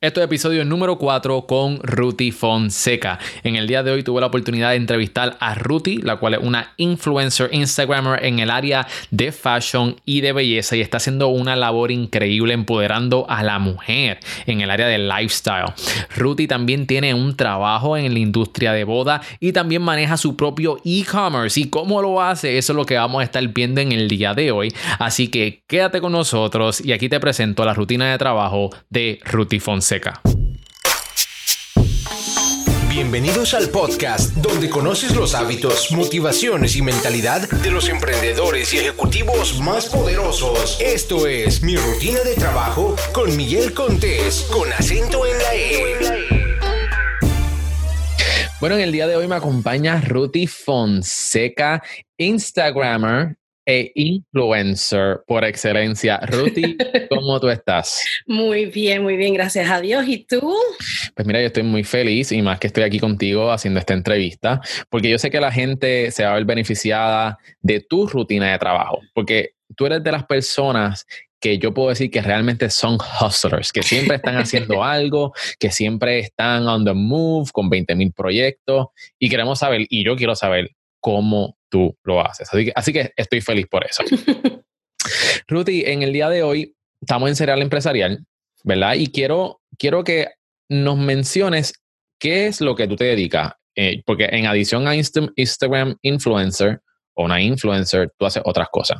Esto es episodio número 4 con Ruti Fonseca. En el día de hoy tuve la oportunidad de entrevistar a Ruti, la cual es una influencer Instagrammer en el área de fashion y de belleza y está haciendo una labor increíble empoderando a la mujer en el área del lifestyle. Ruti también tiene un trabajo en la industria de boda y también maneja su propio e-commerce. ¿Y cómo lo hace? Eso es lo que vamos a estar viendo en el día de hoy. Así que quédate con nosotros y aquí te presento la rutina de trabajo de Ruti Fonseca. Bienvenidos al podcast donde conoces los hábitos, motivaciones y mentalidad de los emprendedores y ejecutivos más poderosos. Esto es Mi Rutina de Trabajo con Miguel Contés, con acento en la E. Bueno, en el día de hoy me acompaña Ruti Fonseca, Instagrammer, e influencer por excelencia. Ruti, ¿cómo tú estás? Muy bien, muy bien, gracias a Dios. ¿Y tú? Pues mira, yo estoy muy feliz y más que estoy aquí contigo haciendo esta entrevista, porque yo sé que la gente se va a ver beneficiada de tu rutina de trabajo, porque tú eres de las personas que yo puedo decir que realmente son hustlers, que siempre están haciendo algo, que siempre están on the move con 20 mil proyectos y queremos saber, y yo quiero saber cómo tú lo haces. Así que, así que estoy feliz por eso. Ruti, en el día de hoy estamos en Serial Empresarial, ¿verdad? Y quiero, quiero que nos menciones qué es lo que tú te dedicas. Eh, porque en adición a Instagram influencer o una influencer, tú haces otras cosas.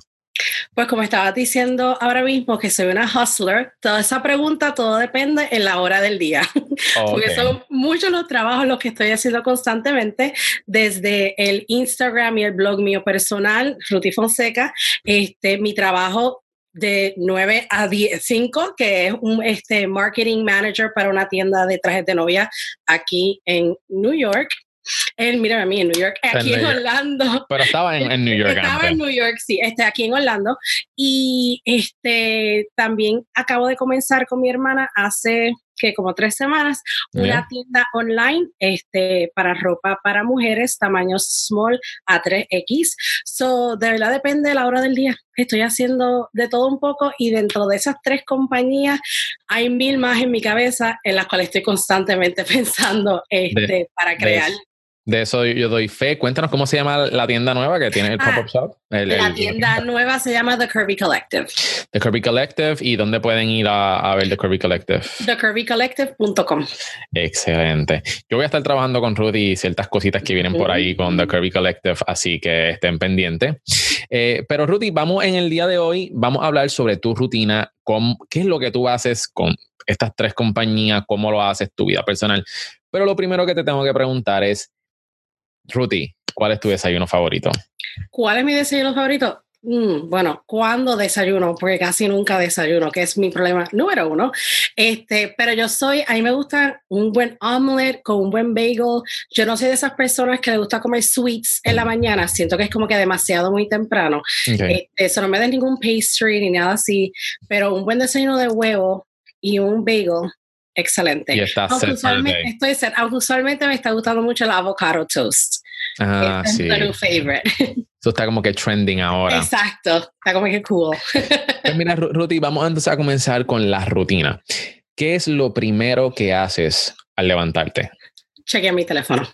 Pues como estaba diciendo ahora mismo que soy una hustler, toda esa pregunta, todo depende en la hora del día. Porque son muchos los trabajos los que estoy haciendo constantemente, desde el Instagram y el blog mío personal, Ruti Fonseca, este, mi trabajo de 9 a 10, 5, que es un este, marketing manager para una tienda de trajes de novia aquí en New York. Él, mira a mí en New York, aquí en, Orlando. Pero estaba en, New York. Estaba en New York, sí, este, aquí en Orlando. Y este, también acabo de comenzar con mi hermana hace que como tres semanas, una tienda online este, para ropa para mujeres, tamaño small a 3X. So, de verdad depende de la hora del día. Estoy haciendo de todo un poco y dentro de esas tres compañías hay mil más en mi cabeza en las cuales estoy constantemente pensando este, para crear. De eso yo doy fe. Cuéntanos cómo se llama la tienda nueva que tiene el pop-up ah, shop. la tienda nueva se llama The Curvy Collective. The Curvy Collective. ¿Y dónde pueden ir a, ver The Curvy Collective? TheCurvyCollective.com. Excelente. Yo voy a estar trabajando con Rudy ciertas cositas que vienen por ahí con The Curvy Collective, así que estén pendientes. Eh, pero Rudy, vamos en el día de hoy, vamos a hablar sobre tu rutina, con, qué es lo que tú haces con estas tres compañías, cómo lo haces, tu vida personal. Pero lo primero que te tengo que preguntar es, Ruti, ¿cuál es tu desayuno favorito? ¿Cuál es mi desayuno favorito? Mm, bueno, ¿cuándo desayuno? Porque casi nunca desayuno, que es mi problema número uno. Este, pero yo soy, a mí me gusta un buen omelette con un buen bagel. Yo no soy de esas personas que le gusta comer sweets en la mañana. Siento que es como que demasiado muy temprano. Este, eso no me da ningún pastry ni nada así, pero un buen desayuno de huevo y un bagel excelente. Y está aunque usualmente, estoy aunque usualmente me está gustando mucho el avocado toast. Ah, es sí. mi favorite. Eso está como que trending ahora. Exacto, está como que cool. Pues mira, Ruti, vamos entonces a comenzar con la rutina. ¿Qué es lo primero que haces al levantarte? Chequear mi teléfono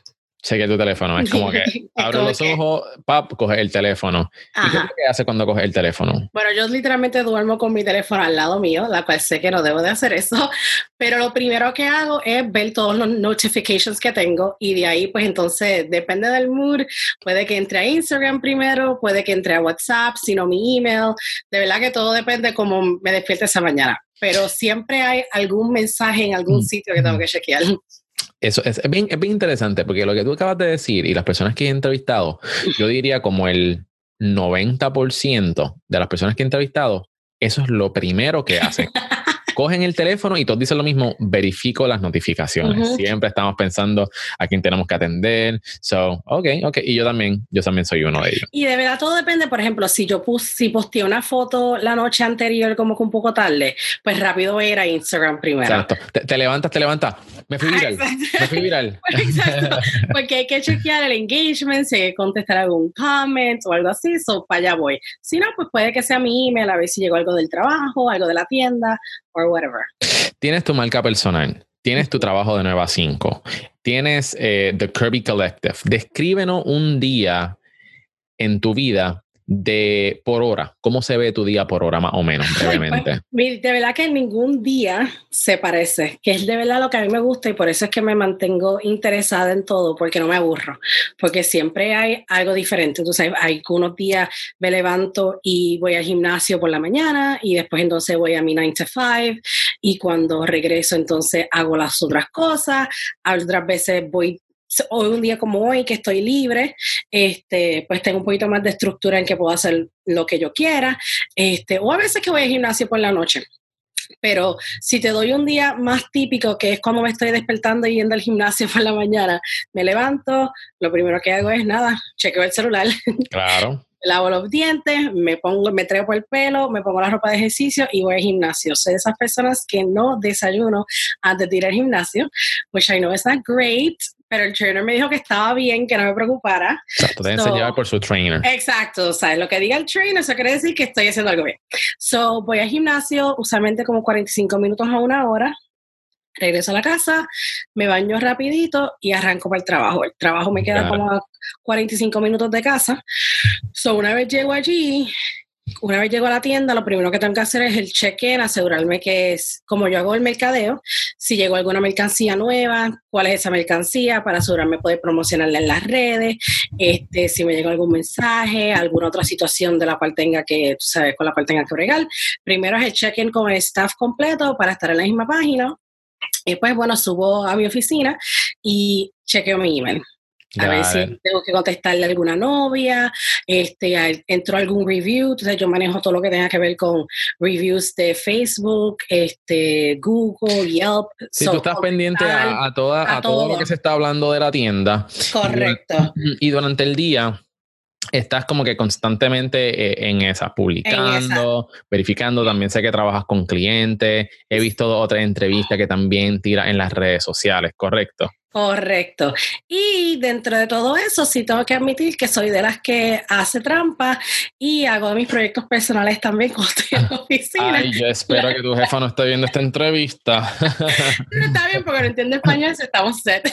cheque tu teléfono. Es como que abre los ojos, pap, coge el teléfono. ¿Y qué, hace cuando coge el teléfono? Bueno, yo literalmente duermo con mi teléfono al lado mío, la cual sé que no debo de hacer eso, pero lo primero que hago es ver todos los notifications que tengo y de ahí pues entonces depende del mood, puede que entre a Instagram primero, puede que entre a WhatsApp, sino mi email, de verdad que todo depende cómo me despierte esa mañana, pero siempre hay algún mensaje en algún mm. sitio que tengo que chequear. Eso es, bien, es bien interesante porque lo que tú acabas de decir y las personas que he entrevistado, yo diría como el 90% de las personas que he entrevistado, eso es lo primero que hacen. cogen el teléfono y todos dicen lo mismo, verifico las notificaciones. Siempre estamos pensando a quién tenemos que atender. So, ok, ok. Y yo también, yo también soy uno de ellos. Y de verdad todo depende, por ejemplo, si yo puse, si posteé una foto la noche anterior como que un poco tarde, pues rápido voy a ir a Instagram primero. Exacto. Te, levantas, te levantas. Me fui viral. Me fui viral. Exacto. Porque hay que chequear el engagement, si hay que contestar algún comment o algo así, so para allá voy. Si no, pues puede que sea mi email, a ver si llegó algo del trabajo, algo de la tienda o whatever. Tienes tu marca personal, tienes tu trabajo de 9 a 5, tienes eh, The Kirby Collective. Descríbenos un día en tu vida de por hora. ¿Cómo se ve tu día por hora, más o menos, pues, brevemente? de verdad que ningún día se parece, que es de verdad lo que a mí me gusta y por eso es que me mantengo interesada en todo, porque no me aburro, porque siempre hay algo diferente. Entonces, hay unos días me levanto y voy al gimnasio por la mañana y después entonces voy a mi 9 to 5 y cuando regreso entonces hago las otras cosas. Otras veces voy hoy un día como hoy que estoy libre, este, pues tengo un poquito más de estructura en que puedo hacer lo que yo quiera, este, o a veces que voy al gimnasio por la noche. Pero si te doy un día más típico, que es cuando me estoy despertando y yendo al gimnasio por la mañana, me levanto, lo primero que hago es nada, chequeo el celular. Claro. lavo los dientes, me pongo, me trepo el pelo, me pongo la ropa de ejercicio y voy al gimnasio. Soy de esas personas que no desayuno antes de ir al gimnasio, which I know is not great, pero el trainer me dijo que estaba bien, que no me preocupara. Exacto, te so, por su trainer. Exacto, o sea, lo que diga el trainer, eso quiere decir que estoy haciendo algo bien. So, voy al gimnasio, usualmente como 45 minutos a una hora, regreso a la casa, me baño rapidito y arranco para el trabajo. El trabajo me queda como a 45 minutos de casa. So, una vez llego allí, una vez llego a la tienda, lo primero que tengo que hacer es el check-in, asegurarme que es, como yo hago el mercadeo, si llegó alguna mercancía nueva, cuál es esa mercancía, para asegurarme poder promocionarla en las redes, este, si me llegó algún mensaje, alguna otra situación de la cual tenga que, tú sabes, con la cual tenga que bregar. Primero es el check-in con el staff completo para estar en la misma página. Y después, bueno, subo a mi oficina y chequeo mi email. A ver si tengo que contestarle a alguna novia, este, entró algún review, entonces yo manejo todo lo que tenga que ver con reviews de Facebook, este, Google, Yelp. Si tú estás pendiente a, toda, a, todo. lo que se está hablando de la tienda. Correcto. Y, durante el día, estás como que constantemente eh, en esas, publicando, verificando. También sé que trabajas con clientes. He visto otras entrevistas que también tiras en las redes sociales, ¿correcto? Correcto. Y dentro de todo eso, sí tengo que admitir que soy de las que hace trampa y hago mis proyectos personales también cuando estoy en la oficina. Ay, yo espero que tu jefa no esté viendo esta entrevista. está bien, porque no entiende español, estamos set.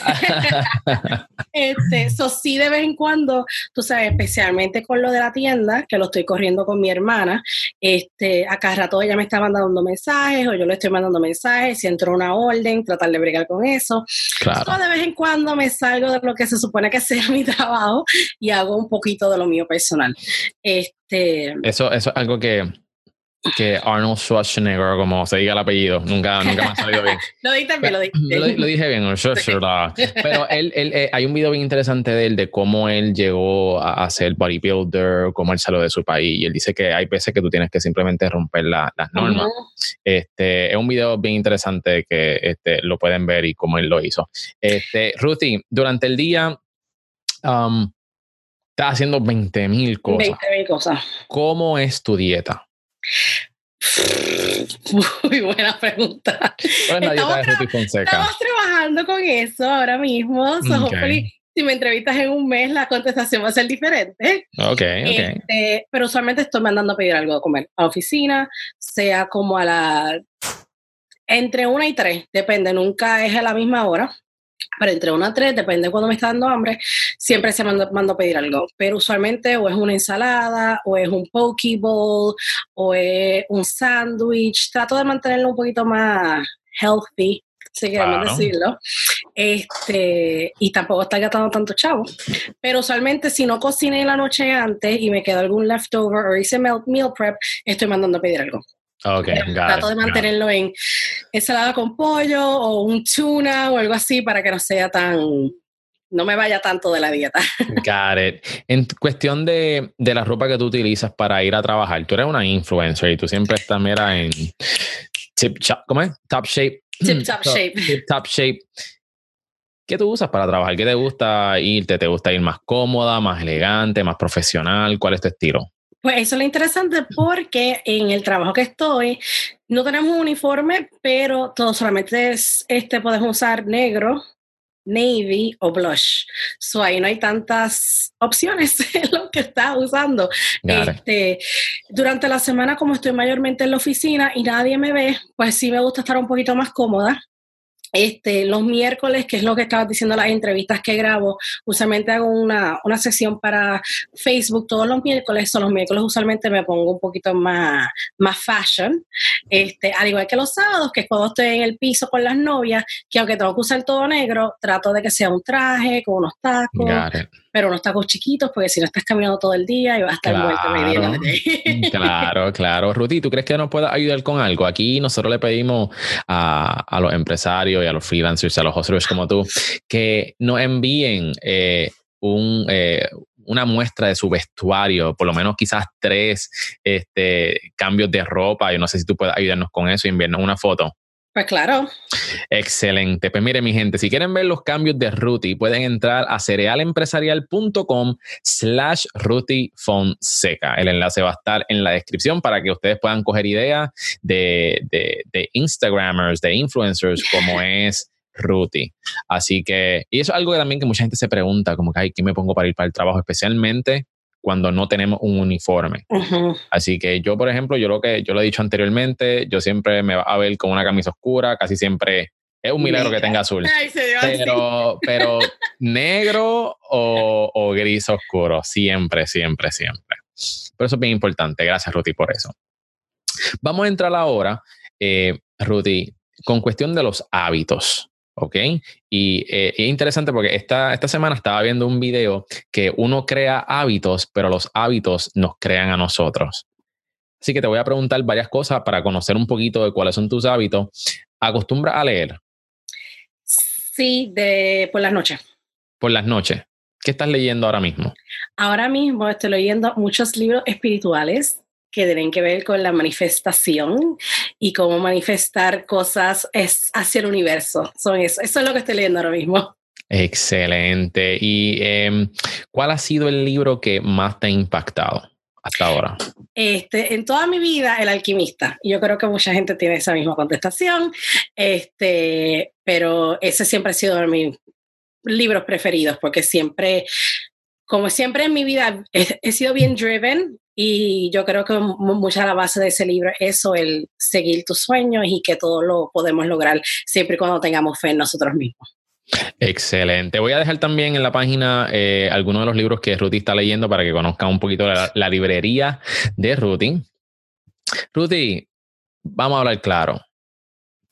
este, eso sí, de vez en cuando, tú sabes, especialmente con lo de la tienda, que lo estoy corriendo con mi hermana, este, acá rato ella me está mandando mensajes o yo le estoy mandando mensajes, si entró una orden, tratar de bregar con eso. Claro vez en cuando me salgo de lo que se supone que sea mi trabajo y hago un poquito de lo mío personal. Este, eso, eso es algo que, que Arnold Schwarzenegger, como se diga el apellido, nunca, nunca me ha salido bien. lo dije bien, lo dije Lo, dije bien, pero él, él, eh, hay un video bien interesante de él de cómo él llegó a, ser bodybuilder, cómo él salió de su país, y él dice que hay veces que tú tienes que simplemente romper las normas. este, es un video bien interesante que este, lo pueden ver y cómo él lo hizo. Este, Ruthie, durante el día... Um, estás haciendo 20 mil cosas. 20 mil cosas. ¿Cómo es tu dieta? Muy buena pregunta. estamos, trabajando con eso ahora mismo. si me entrevistas en un mes, la contestación va a ser diferente. Este, pero usualmente estoy mandando a pedir algo de comer a oficina, sea como a la. entre una y tres, depende, nunca es a la misma hora pero entre una a tres, depende de cuando me está dando hambre, siempre se mando, mando a pedir algo. Pero usualmente o es una ensalada, o es un poke bowl, o es un sándwich. Trato de mantenerlo un poquito más healthy, si queremos decirlo. Este, y tampoco está gastando tanto chavo. Pero usualmente si no cociné la noche antes y me queda algún leftover o hice meal prep, estoy mandando a pedir algo. Okay, Trato de mantenerlo en ensalada con pollo o un tuna o algo así para que no sea tan, no me vaya tanto de la dieta. Got it. En cuestión de, de, la ropa que tú utilizas para ir a trabajar, tú eres una influencer y tú siempre estás, mira, en tip, ¿cómo es? Top shape. Tip top, shape. Tip top shape. ¿Qué tú usas para trabajar? ¿Qué te gusta irte? ¿Te gusta ir más cómoda, más elegante, más profesional? ¿Cuál es tu estilo? Pues eso es lo interesante porque en el trabajo que estoy no tenemos un uniforme, pero todo solamente es, este, podemos usar negro navy o blush. So ahí no hay tantas opciones en lo que estás usando. Este, durante la semana, como estoy mayormente en la oficina y nadie me ve, pues sí me gusta estar un poquito más cómoda. Este, los miércoles, que es lo que estabas diciendo las entrevistas que grabo, usualmente hago una, una sesión para Facebook todos los miércoles, son los miércoles usualmente me pongo un poquito más, más fashion, este, al igual que los sábados, que es cuando estoy en el piso con las novias, que aunque tengo que usar todo negro, trato de que sea un traje con unos tacos, pero unos tacos chiquitos, porque si no estás caminando todo el día y vas a estar claro, medio. claro, claro. Ruti, ¿tú crees que nos pueda ayudar con algo? Aquí nosotros le pedimos a, a los empresarios y a los freelancers, a los hustlers como tú, que nos envíen eh, un, eh, una muestra de su vestuario, por lo menos quizás tres este, cambios de ropa. Yo no sé si tú puedes ayudarnos con eso y enviarnos una foto. Pues claro. Excelente. Pues mire, mi gente, si quieren ver los cambios de Ruti, pueden entrar a cerealempresarial.com slash Ruti Fonseca. El enlace va a estar en la descripción para que ustedes puedan coger ideas de, de, de Instagramers, de influencers, como es Ruti. Así que, y eso es algo que también que mucha gente se pregunta, como que, ay, ¿qué me pongo para ir para el trabajo? Especialmente cuando no tenemos un uniforme. Así que yo, por ejemplo, yo lo que yo lo he dicho anteriormente, yo siempre me va a ver con una camisa oscura, casi siempre es un milagro que tenga azul. pero, pero negro o, gris oscuro, siempre, siempre, siempre. Pero eso es bien importante. Gracias, Ruti, por eso. Vamos a entrar ahora, eh, Ruti, con cuestión de los hábitos. ¿Ok? Y eh, es interesante porque esta, esta semana estaba viendo un video que uno crea hábitos, pero los hábitos nos crean a nosotros. Así que te voy a preguntar varias cosas para conocer un poquito de cuáles son tus hábitos. ¿Acostumbras a leer? Sí, de por las noches. Por las noches. ¿Qué estás leyendo ahora mismo? Ahora mismo estoy leyendo muchos libros espirituales que tienen que ver con la manifestación y cómo manifestar cosas es hacia el universo. Son eso. eso es lo que estoy leyendo ahora mismo. Excelente. ¿Y em, cuál ha sido el libro que más te ha impactado hasta ahora? Este, en toda mi vida, El alquimista. Yo creo que mucha gente tiene esa misma contestación, este, pero ese siempre ha sido de mis libros preferidos porque siempre como siempre en mi vida he, sido bien driven y yo creo que mucha de la base de ese libro es eso, el seguir tus sueños y que todo lo podemos lograr siempre y cuando tengamos fe en nosotros mismos. Excelente. Voy a dejar también en la página eh, algunos de los libros que Ruti está leyendo para que conozcan un poquito la, la librería de Ruti. Ruti, vamos a hablar claro.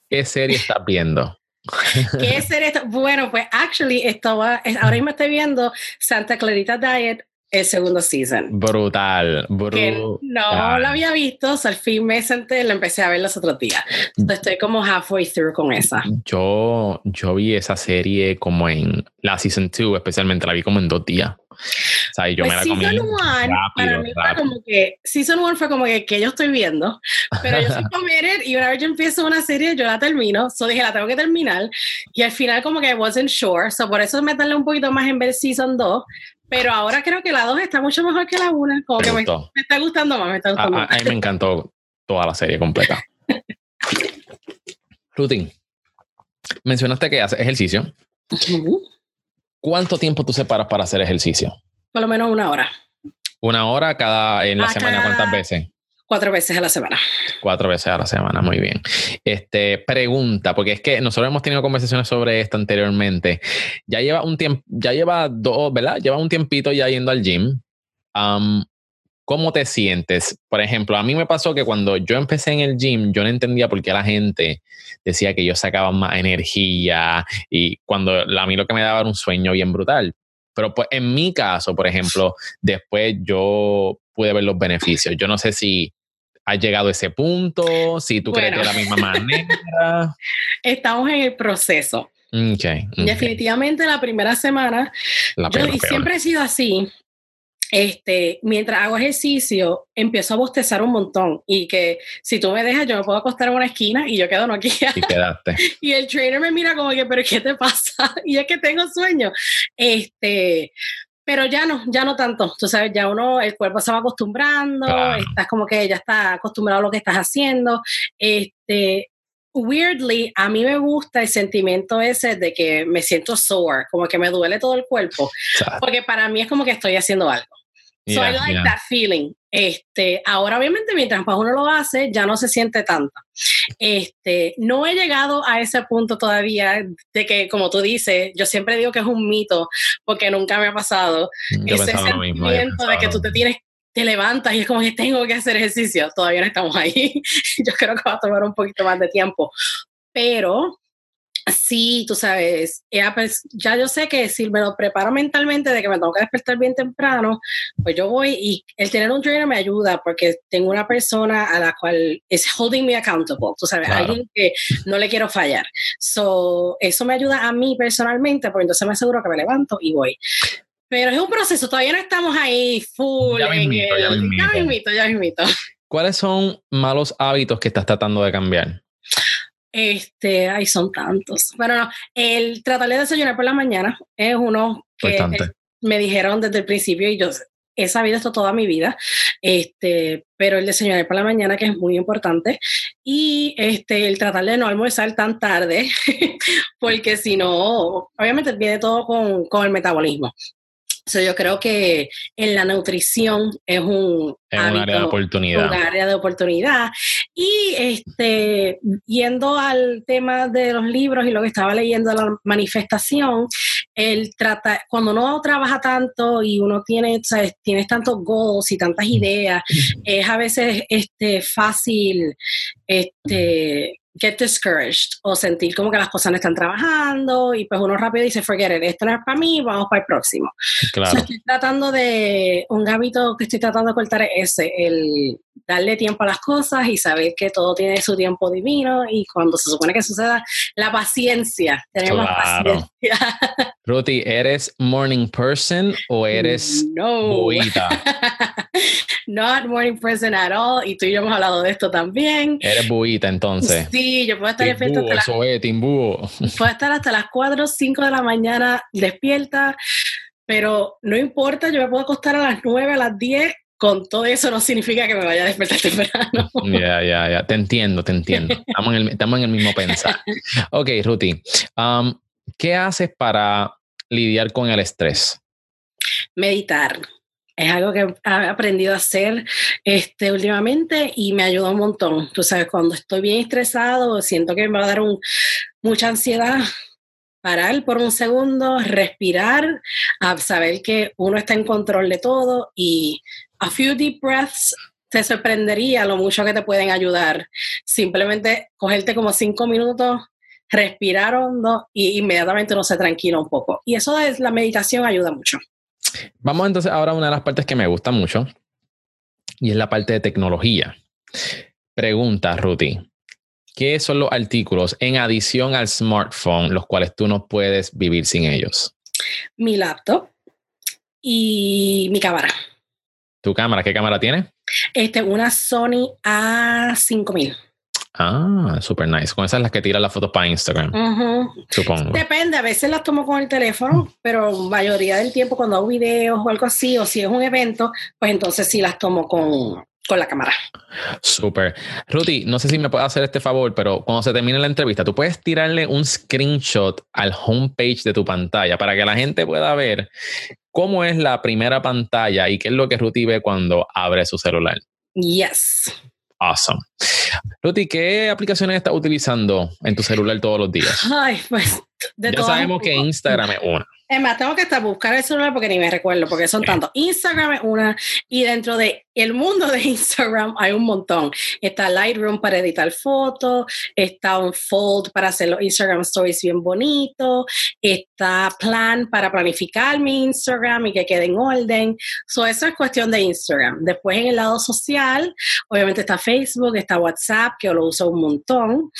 ¿Qué serie estás viendo? ¿Qué serie? Bueno, pues actually estaba, ahora mismo estoy viendo Santa Clarita Diet el segundo season. Brutal, brutal. no la había visto, o al fin me senté, la empecé a ver los otros días. estoy como halfway through con esa. Yo, yo vi esa serie como en la season 2, especialmente la vi como en dos días. O sea, yo pues me la comí season one, para mí fue como que, season one fue como que, que yo estoy viendo, pero yo soy committed y una vez yo empiezo una serie, yo la termino, so dije, la tengo que terminar, y al final como que wasn't sure, so por eso me tardé un poquito más en ver season 2, pero ahora creo que la 2 está mucho mejor que la 1, como que me, está gustando más, me está gustando a, más. A mí me encantó toda la serie completa. Rutin, mencionaste que haces ejercicio. ¿Cuánto tiempo tú separas para hacer ejercicio? Por lo menos una hora. Una hora cada en la semana, ¿cuántas veces? Cuatro veces a la semana. Cuatro veces a la semana, muy bien. Este, pregunta, porque es que nosotros hemos tenido conversaciones sobre esto anteriormente. Ya lleva un tiempo, ya lleva dos, ¿verdad? Lleva un tiempito ya yendo al gym. ¿Cómo te sientes? Por ejemplo, a mí me pasó que cuando yo empecé en el gym, yo no entendía por qué la gente decía que yo sacaba más energía y cuando a mí lo que me daba era un sueño bien brutal. Pero pues en mi caso, por ejemplo, después yo pude ver los beneficios. Yo no sé si has llegado a ese punto, si tú crees de la misma manera. Estamos en el proceso. Definitivamente la primera semana, yo siempre he sido así, este, mientras hago ejercicio, empiezo a bostezar un montón y que si tú me dejas, yo me puedo acostar en una esquina y yo quedo no aquí. Y quedaste. y el trainer me mira como que, pero ¿qué te pasa? y es que tengo sueño. Este, pero ya no, ya no tanto. Tú sabes, ya uno, el cuerpo se va acostumbrando, estás como que ya está acostumbrado a lo que estás haciendo. Este, weirdly, a mí me gusta el sentimiento ese de que me siento sore, como que me duele todo el cuerpo, porque para mí es como que estoy haciendo algo. So I like that feeling. Este, ahora obviamente mientras más uno lo hace, ya no se siente tanto. Este, no he llegado a ese punto todavía de que, como tú dices, yo siempre digo que es un mito, porque nunca me ha pasado ese sentimiento de que tú te tienes te levantas y es como que tengo que hacer ejercicio. Todavía no estamos ahí. Yo creo que va a tomar un poquito más de tiempo. Pero sí, tú sabes, pues, ya yo sé que si me lo preparo mentalmente de que me tengo que despertar bien temprano, pues yo voy y el tener un trainer me ayuda porque tengo una persona a la cual es holding me accountable, tú sabes, alguien que no le quiero fallar. So, eso me ayuda a mí personalmente, porque entonces me aseguro que me levanto y voy. Pero es un proceso, todavía no estamos ahí full. Ya me invito, ya me invito. Ya invito, ¿Cuáles son malos hábitos que estás tratando de cambiar? Este, ay, son tantos. Bueno, no, el tratar de desayunar por la mañana es uno que me dijeron desde el principio y yo he sabido esto toda mi vida, este, pero el desayunar por la mañana que es muy importante y este, el tratar de no almorzar tan tarde, porque si no, obviamente viene todo con, con el metabolismo yo creo que en la nutrición es un, área de oportunidad. Un área de oportunidad. Y este, yendo al tema de los libros y lo que estaba leyendo la manifestación, el trata, cuando uno trabaja tanto y uno tiene, ¿sabes? tienes tantos goals y tantas ideas, es a veces este, fácil este, get discouraged o sentir como que las cosas no están trabajando y pues uno rápido dice, forget it, esto no es para mí, vamos para el próximo. Claro. estoy tratando de, un hábito que estoy tratando de cortar es ese, el darle tiempo a las cosas y saber que todo tiene su tiempo divino y cuando se supone que suceda, la paciencia, tenemos paciencia. Ruti, ¿eres morning person o eres no. Not morning person at all. Y tú y yo hemos hablado de esto también. Eres buita entonces. Sí, yo puedo estar despierta hasta, las, puedo estar hasta las 4 o 5 de la mañana despierta, pero no importa, yo me puedo acostar a las 9, a las 10 con todo eso no significa que me vaya a despertar temprano. Ya, ya, ya, te entiendo, te entiendo. Estamos en el, estamos en el mismo pensar. Ok, Ruti, um, ¿qué haces para lidiar con el estrés? Meditar. Es algo que he aprendido a hacer este, últimamente y me ayuda un montón. Tú sabes, cuando estoy bien estresado, siento que me va a dar un, mucha ansiedad, parar por un segundo, respirar, a saber que uno está en control de todo y a few deep breaths te sorprendería lo mucho que te pueden ayudar. Simplemente cogerte como cinco minutos, respirar hondo y inmediatamente uno se tranquila un poco. Y eso es la meditación ayuda mucho. Vamos entonces ahora a una de las partes que me gusta mucho y es la parte de tecnología. Pregunta, Ruti. ¿Qué son los artículos en adición al smartphone los cuales tú no puedes vivir sin ellos? Mi laptop y mi cámara. ¿Tu cámara? ¿Qué cámara tiene? Este, una Sony A5000. Ah, super nice. Con esas las que tiran las fotos para Instagram. Supongo. Depende, a veces las tomo con el teléfono, pero mayoría del tiempo cuando hago videos o algo así, o si es un evento, pues entonces sí las tomo con, con la cámara. Súper. Ruti, no sé si me puedes hacer este favor, pero cuando se termine la entrevista, tú puedes tirarle un screenshot al homepage de tu pantalla para que la gente pueda ver cómo es la primera pantalla y qué es lo que Ruti ve cuando abre su celular. Yes. Awesome. Ruti, ¿qué aplicaciones estás utilizando en tu celular todos los días? Ay, pues de ya sabemos que Instagram es una. Es más, tengo que estar buscar el celular porque ni me recuerdo, porque son tantos. Instagram es una, y dentro de mundo de Instagram hay un montón. Está Lightroom para editar fotos, está un Fold para hacer los Instagram Stories bien bonitos, está Plan para planificar mi Instagram y que quede en orden. So, eso es cuestión de Instagram. Después en el lado social, obviamente está Facebook, está WhatsApp, que yo lo uso un montón.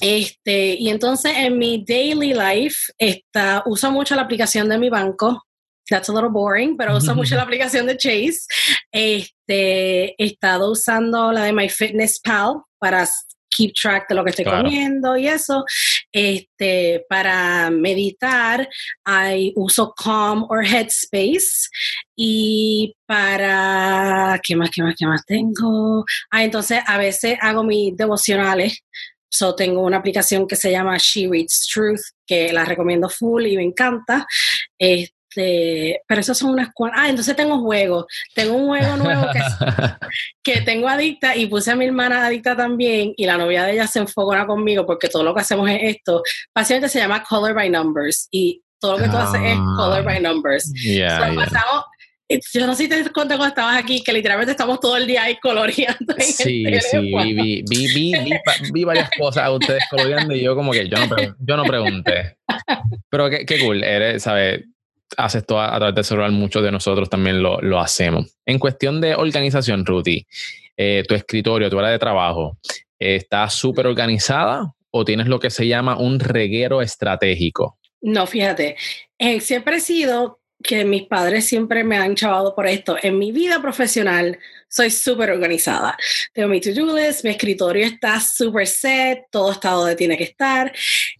Este, y entonces en mi daily life está, uso mucho la aplicación de mi banco. That's a little boring, pero uso mucho la aplicación de Chase. Este, he estado usando la de MyFitnessPal para keep track de lo que estoy comiendo y eso. Este, para meditar, hay, uso Calm or Headspace. Y para, ¿qué más, qué más, qué más tengo? Ah, entonces a veces hago mis devocionales So, tengo una aplicación que se llama She Reads Truth, que la recomiendo full y me encanta. Este, pero esos son unas cuantas. Ah, entonces tengo juegos. Tengo un juego nuevo que, que tengo adicta y puse a mi hermana adicta también y la novia de ella se enfocona conmigo porque todo lo que hacemos es esto. Básicamente se llama Color by Numbers y todo lo que tú haces es Color by Numbers. Yeah, pasamos yo no sé si te cuenta cuando estabas aquí, que literalmente estamos todo el día ahí coloreando. Sí, sí, vi, vi, vi, vi, varias cosas a ustedes coloreando y yo como que yo no, yo no pregunté. Pero qué, qué cool, eres, ¿sabes? Haces todo a, través del celular, muchos de nosotros también lo, lo hacemos. En cuestión de organización, Ruti, eh, tu escritorio, tu hora de trabajo, ¿está súper organizada o tienes lo que se llama un reguero estratégico? No, fíjate, eh, siempre he sido que mis padres siempre me han chavado por esto. En mi vida profesional soy súper organizada. Tengo mi to-do list, mi escritorio está súper set, todo está donde tiene que estar.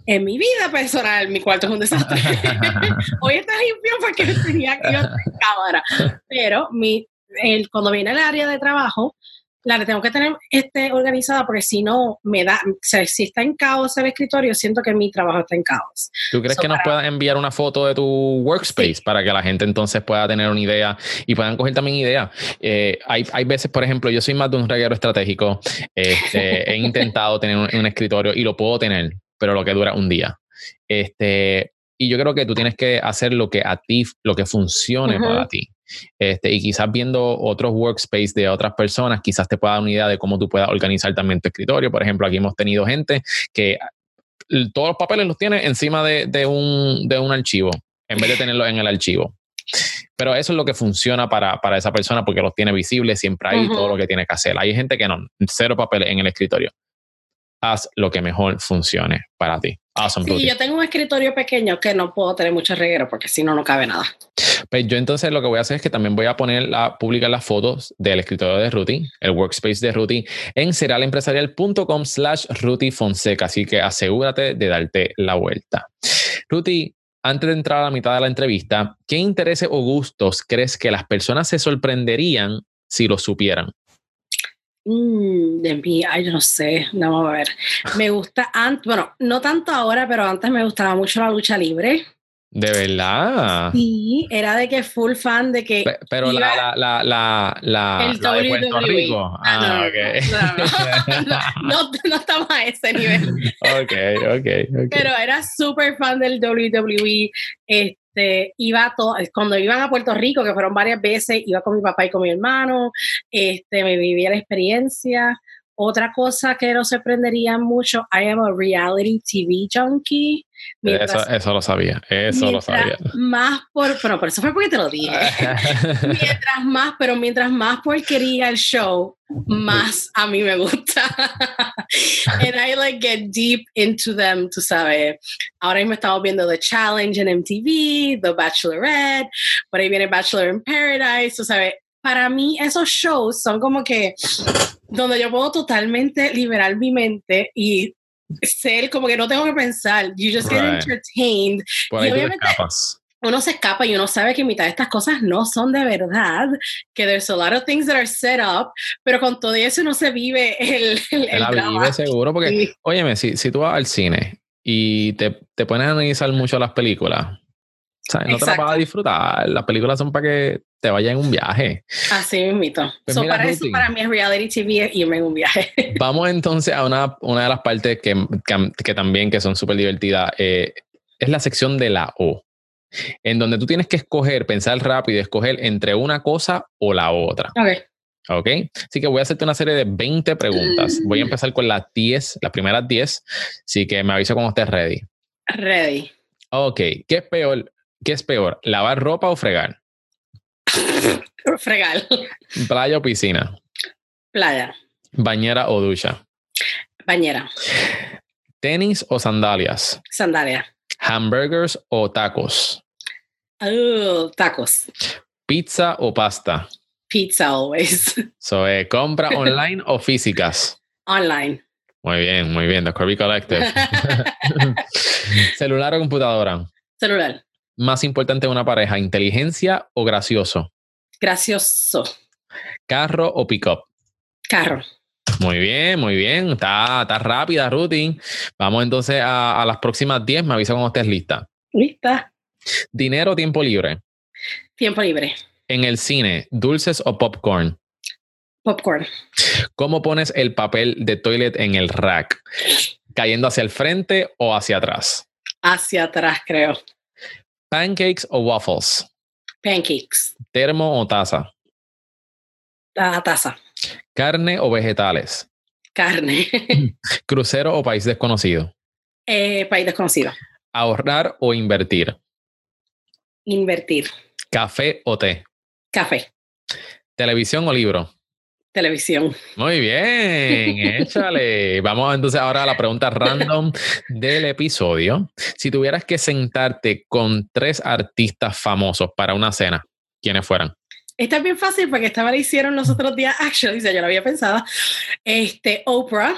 En mi vida personal, mi cuarto es un desastre. Hoy está limpio porque tenía que ir a cámara. Pero mi, el, cuando viene el área de trabajo, la tengo que tener este, organizada porque si no me da, o sea, si está en caos el escritorio, siento que mi trabajo está en caos. ¿Tú crees que nos puedas enviar una foto de tu workspace para que la gente entonces pueda tener una idea y puedan coger también ideas? Eh, hay, hay, veces, por ejemplo, yo soy más de un reguero estratégico, este, he intentado tener un, escritorio y lo puedo tener, pero lo que dura un día. Este, y yo creo que tú tienes que hacer lo que a ti, lo que funcione para ti. Este, y quizás viendo otros workspace de otras personas, quizás te pueda dar una idea de cómo tú puedas organizar también tu escritorio. Por ejemplo, aquí hemos tenido gente que todos los papeles los tiene encima de, un, de un archivo, en vez de tenerlos en el archivo. Pero eso es lo que funciona para, para esa persona porque los tiene visibles, siempre hay todo lo que tiene que hacer. Hay gente que no, cero papeles en el escritorio. Haz lo que mejor funcione para ti. Awesome, sí, yo tengo un escritorio pequeño que no puedo tener mucho reguero porque si no, no cabe nada. Pues yo entonces lo que voy a hacer es que también voy a poner la, publicar las fotos del escritorio de Ruti, el workspace de Ruti, en serialempresarial.com slash Ruti Fonseca. Así que asegúrate de darte la vuelta. Ruti, antes de entrar a la mitad de la entrevista, ¿qué intereses o gustos crees que las personas se sorprenderían si lo supieran? Mm, de mí, ay, yo no sé, vamos a ver. Me gusta, bueno, no tanto ahora, pero antes me gustaba mucho la lucha libre. ¿De verdad? Sí, era de que full fan de que. Pero la, la, la, la, el de Puerto Rico. Ah, no, no, estamos a ese nivel. ok, ok, ok. Pero era súper fan del WWE. Este, iba todo, cuando iban a Puerto Rico, que fueron varias veces, iba con mi papá y con mi hermano, este, me vivía la experiencia. Otra cosa que nos sorprendería mucho, I am a reality TV junkie. eso, eso, lo sabía, eso lo sabía. Más por, pero por eso fue porque te lo dije. mientras más, pero mientras más porquería el show, más a mí me gusta. And I like get deep into them, tú sabes. Ahora mismo estamos viendo The Challenge en MTV, The Bachelorette, por ahí viene Bachelor in Paradise, tú sabes. Para mí esos shows son como que donde yo puedo totalmente liberar mi mente y ser como que no tengo que pensar. You just get entertained. y obviamente, uno se escapa y uno sabe que mitad de estas cosas no son de verdad, que there's a lot of things that are set up, pero con todo eso no se vive el, el, La vive seguro, porque, óyeme, si, si tú vas al cine y te, te pones a analizar mucho las películas, no te la vas a disfrutar. Las películas son para que te vayas en un viaje. Así mismo. Pues para eso, para mí es reality TV irme en un viaje. Vamos entonces a una, una de las partes que, que, también que son súper divertidas. Eh, es la sección de la O. En donde tú tienes que escoger, pensar rápido, escoger entre una cosa o la otra. Ok. Ok. Así que voy a hacerte una serie de 20 preguntas. Voy a empezar con las 10, las primeras 10. Así que me aviso cuando estés ready. Ready. Ok. ¿Qué es peor? ¿Qué es peor, lavar ropa o fregar? fregar. Playa o piscina. Playa. Bañera o ducha. Bañera. Tenis o sandalias. Sandalia. Hamburgers o tacos. Uh, tacos. Pizza o pasta. Pizza always. So, eh, compra online o físicas. Online. Muy bien, muy bien. The Collective. ¿Celular o computadora? Celular más importante de una pareja, inteligencia o gracioso? Gracioso. Carro o pick-up? Carro. Muy bien, muy bien. Está, está rápida, Ruti. Vamos entonces a, las próximas 10. Me avisa cuando estés lista. Lista. ¿Dinero o tiempo libre? Tiempo libre. En el cine, ¿dulces o popcorn? Popcorn. ¿Cómo pones el papel de toilet en el rack? ¿Cayendo hacia el frente o hacia atrás? Hacia atrás, creo. ¿Pancakes o waffles? Pancakes. ¿Termo o taza? La taza. ¿Carne o vegetales? Carne. ¿Crucero o país desconocido? Eh, país desconocido. ¿Ahorrar o invertir? Invertir. ¿Café o té? Café. ¿Televisión o libro? Televisión. Muy bien, échale. Vamos entonces ahora a la pregunta random del episodio. Si tuvieras que sentarte con tres artistas famosos para una cena, ¿quiénes fueran? Esta es bien fácil porque esta me hicieron los otros días, actually, yo lo había pensado. Este, Oprah,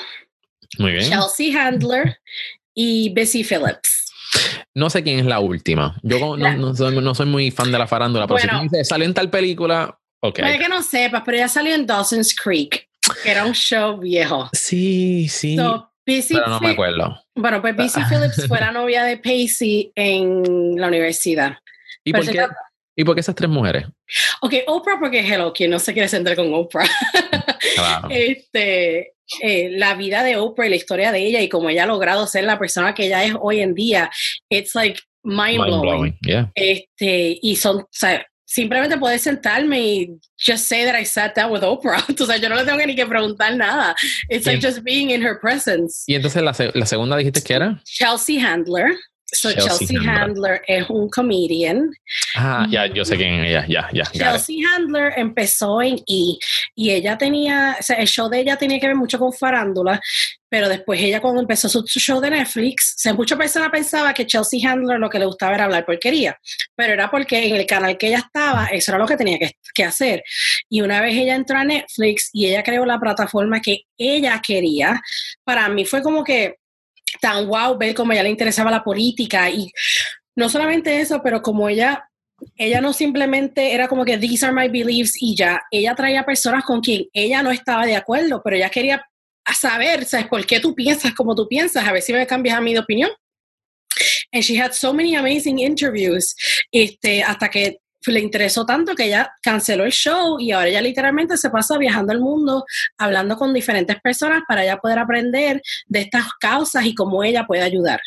Muy bien. Chelsea Handler y Bessie Phillips. No sé quién es la última. Yo no, soy, muy fan de la farándula, pero si dice, salió en tal película, ok. Puede que no sepas, pero ya salió en Dawson's Creek, que era un show viejo. Sí, sí. pero no me acuerdo. Bueno, pues Bessie Phillips fue la novia de Pacey en la universidad. ¿Y por qué? ¿Y por qué esas tres mujeres? Ok, Oprah, porque hello, quien no se quiere sentar con Oprah. Claro. este, eh, la vida de Oprah y la historia de ella y cómo ella ha logrado ser la persona que ella es hoy en día, it's like mind blowing. Este, y son, o sea, simplemente poder sentarme y just say that I sat down with Oprah. O sea, yo no le tengo ni que preguntar nada. It's like just being in her presence. Y entonces la, la segunda dijiste que era? Chelsea Handler. So Chelsea, Handler. es un comedian. Ah, ya, yo sé quién ella, ya, ya. Chelsea Handler empezó en E y ella tenía, o sea, el show de ella tenía que ver mucho con farándula, pero después ella cuando empezó su show de Netflix, o sea, muchas personas pensaban que Chelsea Handler lo que le gustaba era hablar porquería, pero era porque en el canal que ella estaba, eso era lo que tenía que, que hacer. Y una vez ella entró a Netflix y ella creó la plataforma que ella quería, para mí fue como que tan wow ver cómo ella le interesaba la política y no solamente eso, pero como ella ella no simplemente era como que these are my beliefs y ya, ella traía personas con quien ella no estaba de acuerdo, pero ella quería saber, ¿sabes? ¿Por qué tú piensas como tú piensas? A ver si me cambias a mi opinión. And she had so many amazing interviews, este, hasta que le interesó tanto que ella canceló el show y ahora ella literalmente se pasa viajando el mundo hablando con diferentes personas para ya poder aprender de estas causas y cómo ella puede ayudar.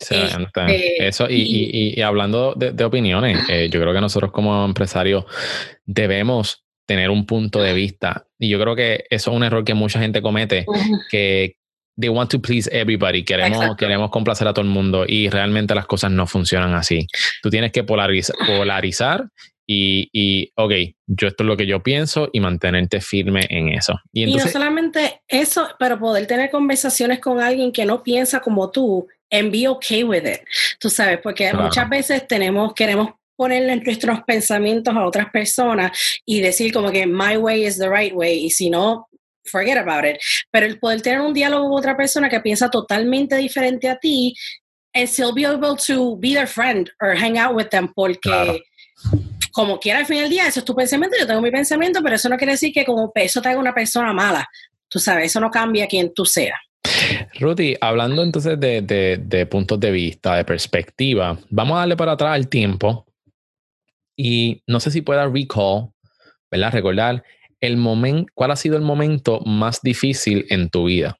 Este, Eso, y, hablando de, opiniones, eh, yo creo que nosotros como empresarios debemos tener un punto de vista. Y yo creo que eso es un error que mucha gente comete, que they want to please everybody. Queremos, queremos complacer a todo el mundo y realmente las cosas no funcionan así. Tú tienes que polarizar, polarizar y, y, ok, yo esto es lo que yo pienso y mantenerte firme en eso. Y, no solamente eso, pero poder tener conversaciones con alguien que no piensa como tú and be okay with it. Tú sabes, porque muchas veces tenemos, queremos ponerle nuestros pensamientos a otras personas y decir como que my way is the right way y si no forget about it. Pero el poder tener un diálogo con otra persona que piensa totalmente diferente a ti, and still be able to be their friend or hang out with them, porque como quiera al final del día, eso es tu pensamiento, yo tengo mi pensamiento, pero eso no quiere decir que como eso te haga una persona mala. Tú sabes, eso no cambia quien tú seas. Rudy, hablando entonces de, de, de, puntos de vista, de perspectiva, vamos a darle para atrás el tiempo y no sé si pueda recall, ¿verdad? Recordar el momento, ¿cuál ha sido el momento más difícil en tu vida?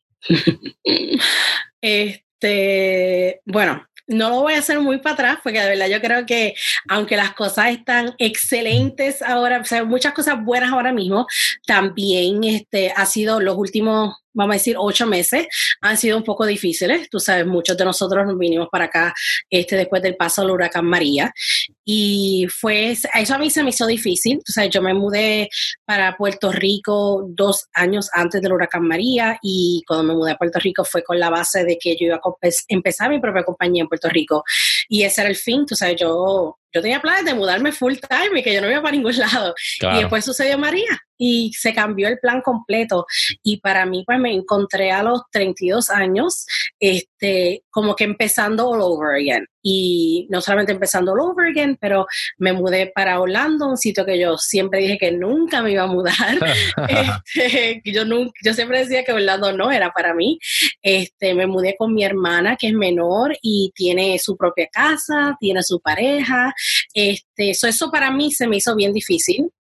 este, bueno, no lo voy a hacer muy para atrás, porque de verdad yo creo que aunque las cosas están excelentes ahora, o sea, muchas cosas buenas ahora mismo, también este, ha sido los últimos vamos a decir, ocho meses han sido un poco difíciles. Tú sabes, muchos de nosotros nos vinimos para acá este, después del paso del huracán María. Y fue, eso a mí se me hizo difícil. Tú sabes, yo me mudé para Puerto Rico dos años antes del huracán María y cuando me mudé a Puerto Rico fue con la base de que yo iba a empezar mi propia compañía en Puerto Rico. Y ese era el fin. Tú sabes, yo yo tenía planes de mudarme full time y que yo no iba para ningún lado. Y después sucedió María y se cambió el plan completo. Y para mí, pues me encontré a los 32 años, este, como que empezando all over again. Y no solamente empezando all over again, pero me mudé para Orlando, un sitio que yo siempre dije que nunca me iba a mudar. este, yo, nunca, yo siempre decía que Orlando no era para mí. Este, me mudé con mi hermana, que es menor y tiene su propia casa, tiene su pareja. Este, eso, eso para mí se me hizo bien difícil.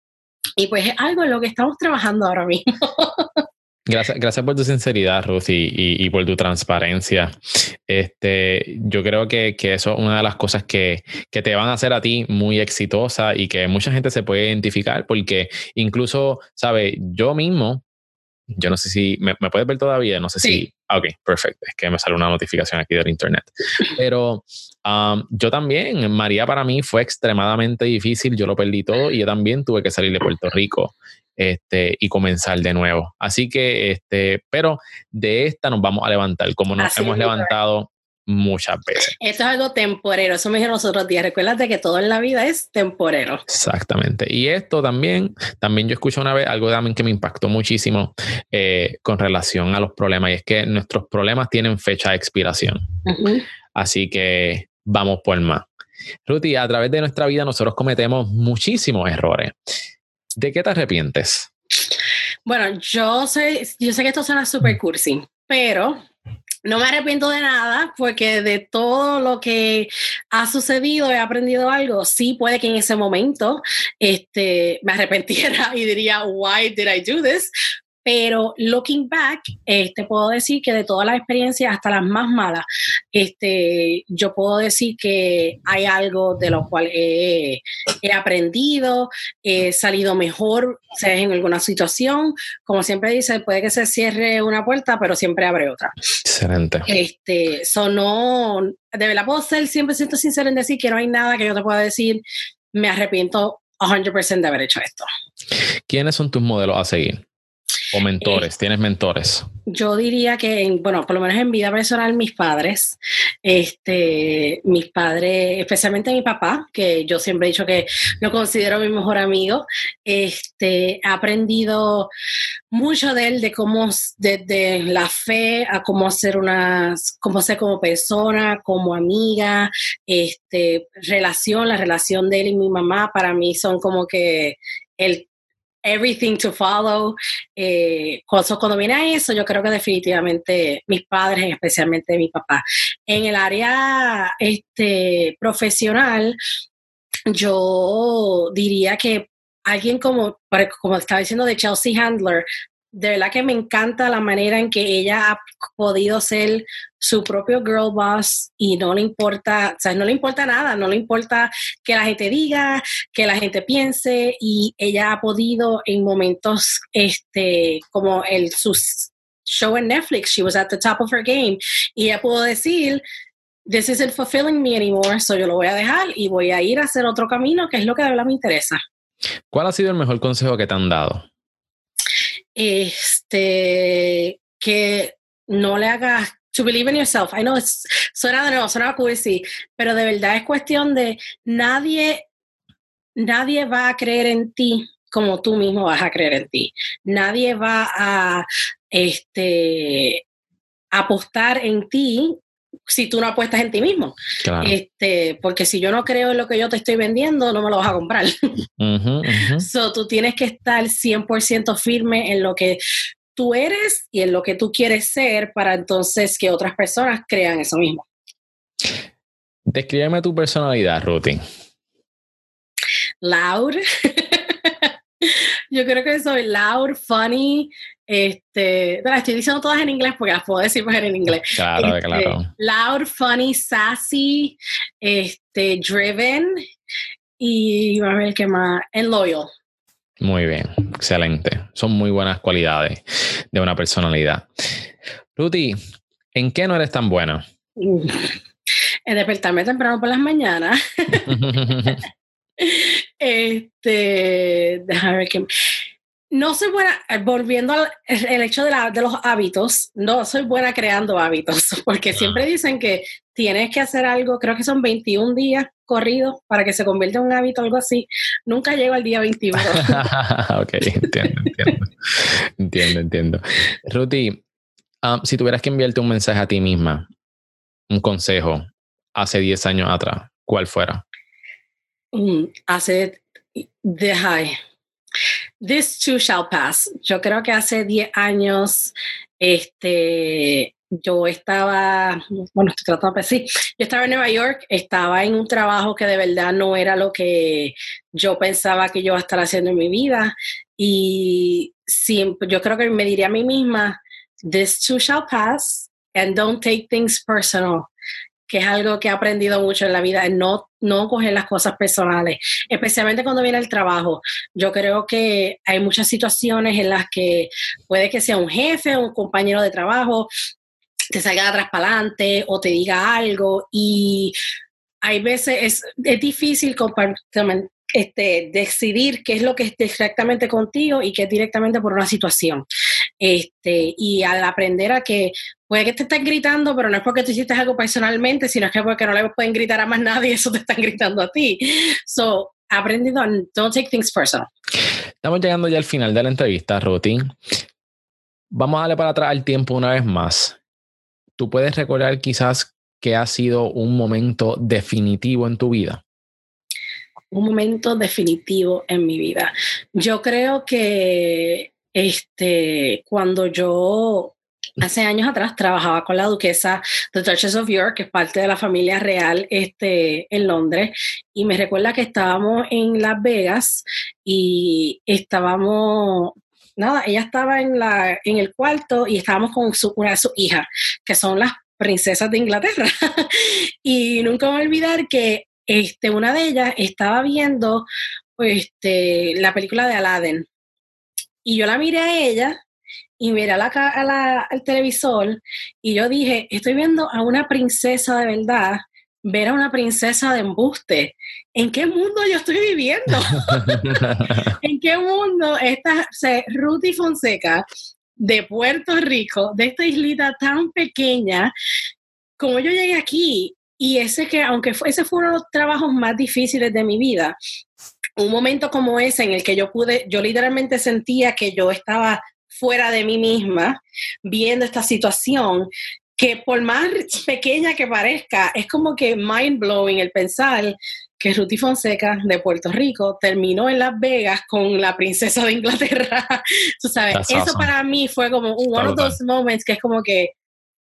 Y pues es algo en lo que estamos trabajando ahora mismo. Gracias, gracias por tu sinceridad, Ruth, y, por tu transparencia. Este, yo creo que, eso es una de las cosas que, te van a hacer a ti muy exitosa y que mucha gente se puede identificar, porque incluso, ¿sabes? Yo mismo, yo no sé si me, puedes ver todavía, no sé si. Ah, ok, perfecto. Es que me sale una notificación aquí del internet. Pero um, yo también, María para mí fue extremadamente difícil. Yo lo perdí todo y yo también tuve que salir de Puerto Rico este, y comenzar de nuevo. Así que, este, pero de esta nos vamos a levantar, como nos hemos levantado muchas veces. Esto es algo temporero, eso me dijeron los otros días. Recuérdate que todo en la vida es temporero. Exactamente. Y esto también, también yo escuché una vez algo también que me impactó muchísimo eh, con relación a los problemas, y es que nuestros problemas tienen fecha de expiración. Así que vamos por más. Ruti, a través de nuestra vida nosotros cometemos muchísimos errores. ¿De qué te arrepientes? Bueno, yo sé, yo sé que esto suena súper cursi, pero no me arrepiento de nada porque de todo lo que ha sucedido he aprendido algo. Sí, puede que en ese momento este, me arrepentiera y diría, why did I do this? Pero looking back, este, puedo decir que de todas las experiencias, hasta las más malas, este, yo puedo decir que hay algo de lo cual he, aprendido, he salido mejor, sea en alguna situación. Como siempre dice, puede que se cierre una puerta, pero siempre abre otra. Excelente. Este, no, de verdad puedo ser 100% sincero en decir que no hay nada que yo te pueda decir, me arrepiento 100% de haber hecho esto. ¿Quiénes son tus modelos a seguir? ¿O mentores? ¿Tienes mentores? Yo diría que, bueno, por lo menos en vida personal, mis padres, este, mis padres, especialmente mi papá, que yo siempre he dicho que lo considero mi mejor amigo, este, he aprendido mucho de él, de cómo, desde la fe a cómo ser una, cómo ser como persona, como amiga, este, relación, la relación de él y mi mamá, para mí son como que el everything to follow. Eh, cuando, viene a eso, yo creo que definitivamente mis padres, especialmente mi papá. En el área este, profesional, yo diría que alguien como, como estaba diciendo de Chelsea Handler, de verdad que me encanta la manera en que ella ha podido ser su propio girl boss y no le importa, o sea, no le importa nada, no le importa que la gente diga, que la gente piense y ella ha podido en momentos este como el su show en Netflix, she was at the top of her game y ella pudo decir this isn't fulfilling me anymore, so yo lo voy a dejar y voy a ir a hacer otro camino que es lo que de verdad me interesa. ¿Cuál ha sido el mejor consejo que te han dado? Este, que no le hagas to believe in yourself. I know, suena de nuevo, suena cursi, pero de verdad es cuestión de nadie, nadie va a creer en ti como tú mismo vas a creer en ti. Nadie va a este, apostar en ti si tú no apuestas en ti mismo. Este, porque si yo no creo en lo que yo te estoy vendiendo, no me lo vas a comprar. So, tú tienes que estar 100% firme en lo que tú eres y en lo que tú quieres ser para entonces que otras personas crean eso mismo. Descríbeme tu personalidad, Ruti. Loud. Yo creo que soy loud, funny, este, las estoy diciendo todas en inglés porque las puedo decir mejor en inglés. Claro, este, claro. Loud, funny, sassy, este, driven y a ver qué más, and loyal. Muy bien, excelente. Son muy buenas cualidades de una personalidad. Ruti, ¿en qué no eres tan buena? En despertarme temprano por las mañanas. este, déjame ver qué no soy buena, eh, volviendo al el hecho de, los hábitos, no soy buena creando hábitos, porque siempre dicen que tienes que hacer algo, creo que son 21 días corrido para que se convierta en un hábito, algo así. Nunca llego al día 21. ok, entiendo, entiendo. entiendo, entiendo. Ruti, um, si tuvieras que enviarte un mensaje a ti misma, un consejo, hace 10 años atrás, ¿cuál fuera? Mm, hace high. This too shall pass. Yo creo que hace 10 años, este, yo estaba, bueno, estoy tratando de yo estaba en Nueva York, estaba en un trabajo que de verdad no era lo que yo pensaba que yo iba a estar haciendo en mi vida. Y siempre, yo creo que me diría a mí misma, this too shall pass and don't take things personal que es algo que he aprendido mucho en la vida, es no, no coger las cosas personales, especialmente cuando viene el trabajo. Yo creo que hay muchas situaciones en las que puede que sea un jefe un compañero de trabajo te salga atrás para adelante o te diga algo y hay veces es, es difícil este, decidir qué es lo que es directamente contigo y qué es directamente por una situación. Este, y al aprender a que puede que te estén gritando, pero no es porque tú hiciste algo personalmente, sino es que porque no le pueden gritar a más nadie, eso te están gritando a ti. So, aprendido a don't take things personal. Estamos llegando ya al final de la entrevista, Ruti. Vamos a darle para atrás el tiempo una vez más. ¿Tú puedes recordar quizás que ha sido un momento definitivo en tu vida? Un momento definitivo en mi vida. Yo creo que este, cuando yo hace años atrás trabajaba con la duquesa de Duchess of York, que es parte de la familia real este, en Londres, y me recuerda que estábamos en Las Vegas y estábamos nada, ella estaba en, la, en el cuarto y estábamos con su, una de sus hijas, que son las princesas de Inglaterra. y nunca voy a olvidar que este, una de ellas estaba viendo este, la película de Aladdin. Y yo la miré a ella y miré a la, al televisor y yo dije, estoy viendo a una princesa de verdad ver a una princesa de embuste. ¿En qué mundo yo estoy viviendo? ¿En qué mundo esta Ruthie Fonseca de Puerto Rico, de esta islita tan pequeña, como yo llegué aquí? Y ese que, aunque ese fueron los trabajos más difíciles de mi vida, un momento como ese en el que yo pude, yo literalmente sentía que yo estaba fuera de mí misma viendo esta situación que por más pequeña que parezca, es como que mind blowing el pensar que Ruthie Fonseca de Puerto Rico terminó en Las Vegas con la princesa de Inglaterra. Tú sabes, eso para mí fue como one of those moments que es como que,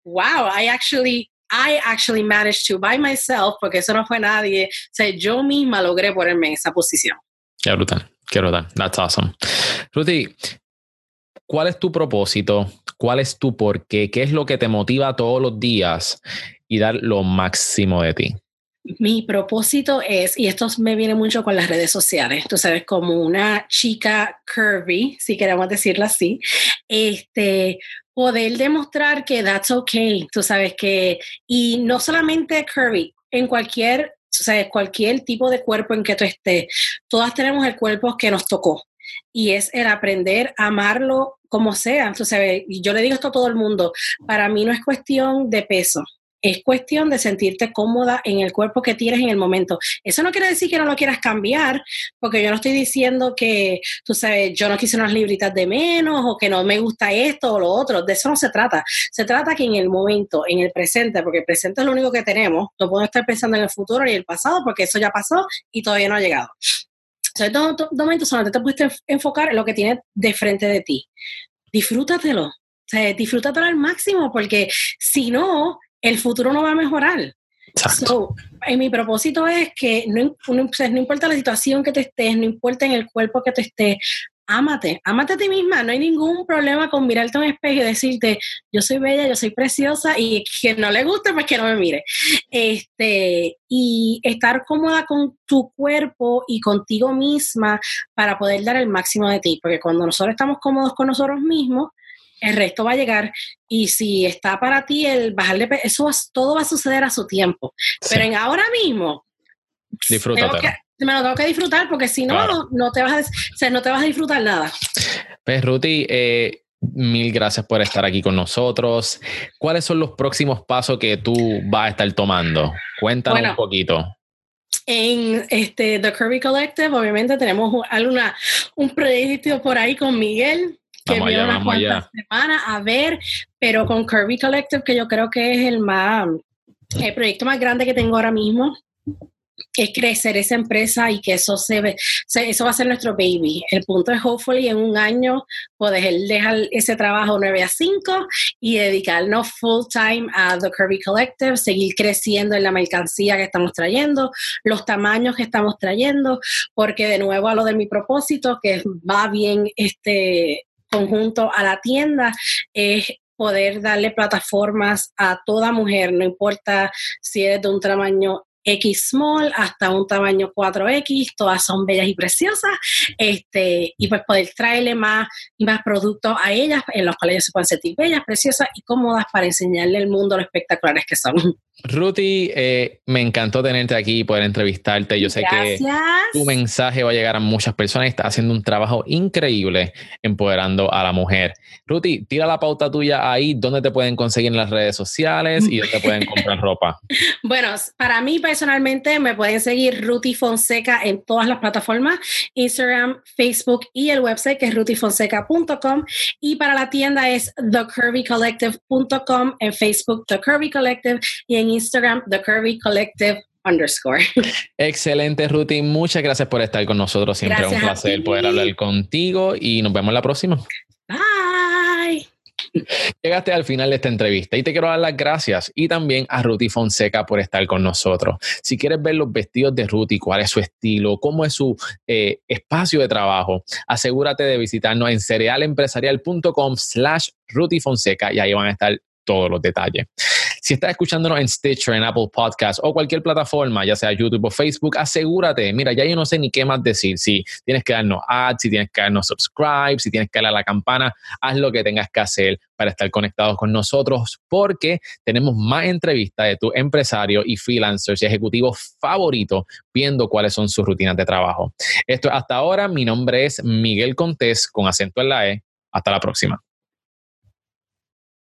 wow, I actually I actually managed to by myself, porque eso no fue nadie, o sea, yo misma logré ponerme en esa posición. Qué brutal, qué brutal. That's awesome. Ruthie, ¿cuál es tu propósito? ¿Cuál es tu por qué? ¿Qué es lo que te motiva todos los días y dar lo máximo de ti? Mi propósito es, y esto me viene mucho con las redes sociales, tú sabes, como una chica curvy, si queremos decirlo así, este, poder demostrar que that's okay, tú sabes que, y no solamente curvy, en cualquier, tú sabes, cualquier tipo de cuerpo en que tú estés, todas tenemos el cuerpo que nos tocó, y es el aprender a amarlo como sea. Entonces, yo le digo esto a todo el mundo, para mí no es cuestión de peso, es cuestión de sentirte cómoda en el cuerpo que tienes en el momento. Eso no quiere decir que no lo quieras cambiar, porque yo no estoy diciendo que, tú sabes, yo no quise unas libritas de menos o que no me gusta esto o lo otro. De eso no se trata. Se trata que en el momento, en el presente, porque el presente es lo único que tenemos, no podemos estar pensando en el futuro ni el pasado, porque eso ya pasó y todavía no ha llegado. Entonces, en todo momento solamente te puedes enfocar en lo que tienes de frente de ti. Disfrútatelo. O sea, disfrútatelo al máximo, porque si no, el futuro no va a mejorar. So, en mi propósito es que no, no, no, importa la situación que te estés, no importa en el cuerpo que te estés, ámate, ámate a ti misma. No hay ningún problema con mirarte a un espejo y decirte, yo soy bella, yo soy preciosa y quien no le guste, pues que no me mire. Este, y estar cómoda con tu cuerpo y contigo misma para poder dar el máximo de ti. Porque cuando nosotros estamos cómodos con nosotros mismos, el resto va a llegar y si está para ti el bajarle, eso todo va a suceder a su tiempo. Pero en ahora mismo, disfrútate. Me lo tengo que disfrutar porque si no, no, te vas a, no te vas a disfrutar nada. Pues Ruti, eh, mil gracias por estar aquí con nosotros. ¿Cuáles son los próximos pasos que tú vas a estar tomando? Cuéntanos un poquito. en este, The Curvy Collective, obviamente tenemos una, un proyecto por ahí con Miguel, que vamos allá, unas cuantas semanas a ver, pero con Curvy Collective, que yo creo que es el más, el proyecto más grande que tengo ahora mismo es crecer esa empresa y que eso se ve, eso va a ser nuestro baby. El punto es, hopefully, en un año poder dejar ese trabajo 9 a 5 y dedicarnos full time a The Curvy Collective, seguir creciendo en la mercancía que estamos trayendo, los tamaños que estamos trayendo, porque de nuevo a lo de mi propósito, que va bien este conjunto a la tienda, es poder darle plataformas a toda mujer, no importa si es de un tamaño X small hasta un tamaño 4X, todas son bellas y preciosas, este, y pues poder traerle más, más productos a ellas, en los cuales ellas se pueden sentir bellas, preciosas y cómodas para enseñarle al mundo lo espectaculares que son. Ruti, eh, me encantó tenerte aquí y poder entrevistarte. Yo sé que tu mensaje va a llegar a muchas personas y estás haciendo un trabajo increíble empoderando a la mujer. Ruti, tira la pauta tuya ahí, ¿dónde te pueden conseguir en las redes sociales y dónde pueden comprar ropa? Bueno, para mí personalmente me pueden seguir Ruti Fonseca en todas las plataformas, Instagram, Facebook y el website que es rutifonseca.com y para la tienda es thecurvycollective.com en Facebook The Curvy Collective y en Instagram, The Curvy Collective underscore. Excelente, Ruti. Muchas gracias por estar con nosotros. Siempre es un placer poder hablar contigo y nos vemos la próxima. Bye. Llegaste al final de esta entrevista y te quiero dar las gracias y también a Ruti Fonseca por estar con nosotros. Si quieres ver los vestidos de Ruti, cuál es su estilo, cómo es su eh, espacio de trabajo, asegúrate de visitarnos en cerealempresarial.com slash Ruti Fonseca y ahí van a estar todos los detalles. Si estás escuchándonos en Stitcher, en Apple Podcasts o cualquier plataforma, ya sea YouTube o Facebook, asegúrate, mira, ya yo no sé ni qué más decir. Si tienes que darnos ads, si tienes que darnos subscribe, si tienes que darle a la campana, haz lo que tengas que hacer para estar conectados con nosotros porque tenemos más entrevistas de tu empresario y freelancers y ejecutivos favoritos viendo cuáles son sus rutinas de trabajo. Esto hasta ahora. Mi nombre es Miguel Contés con acento en la E. Hasta la próxima.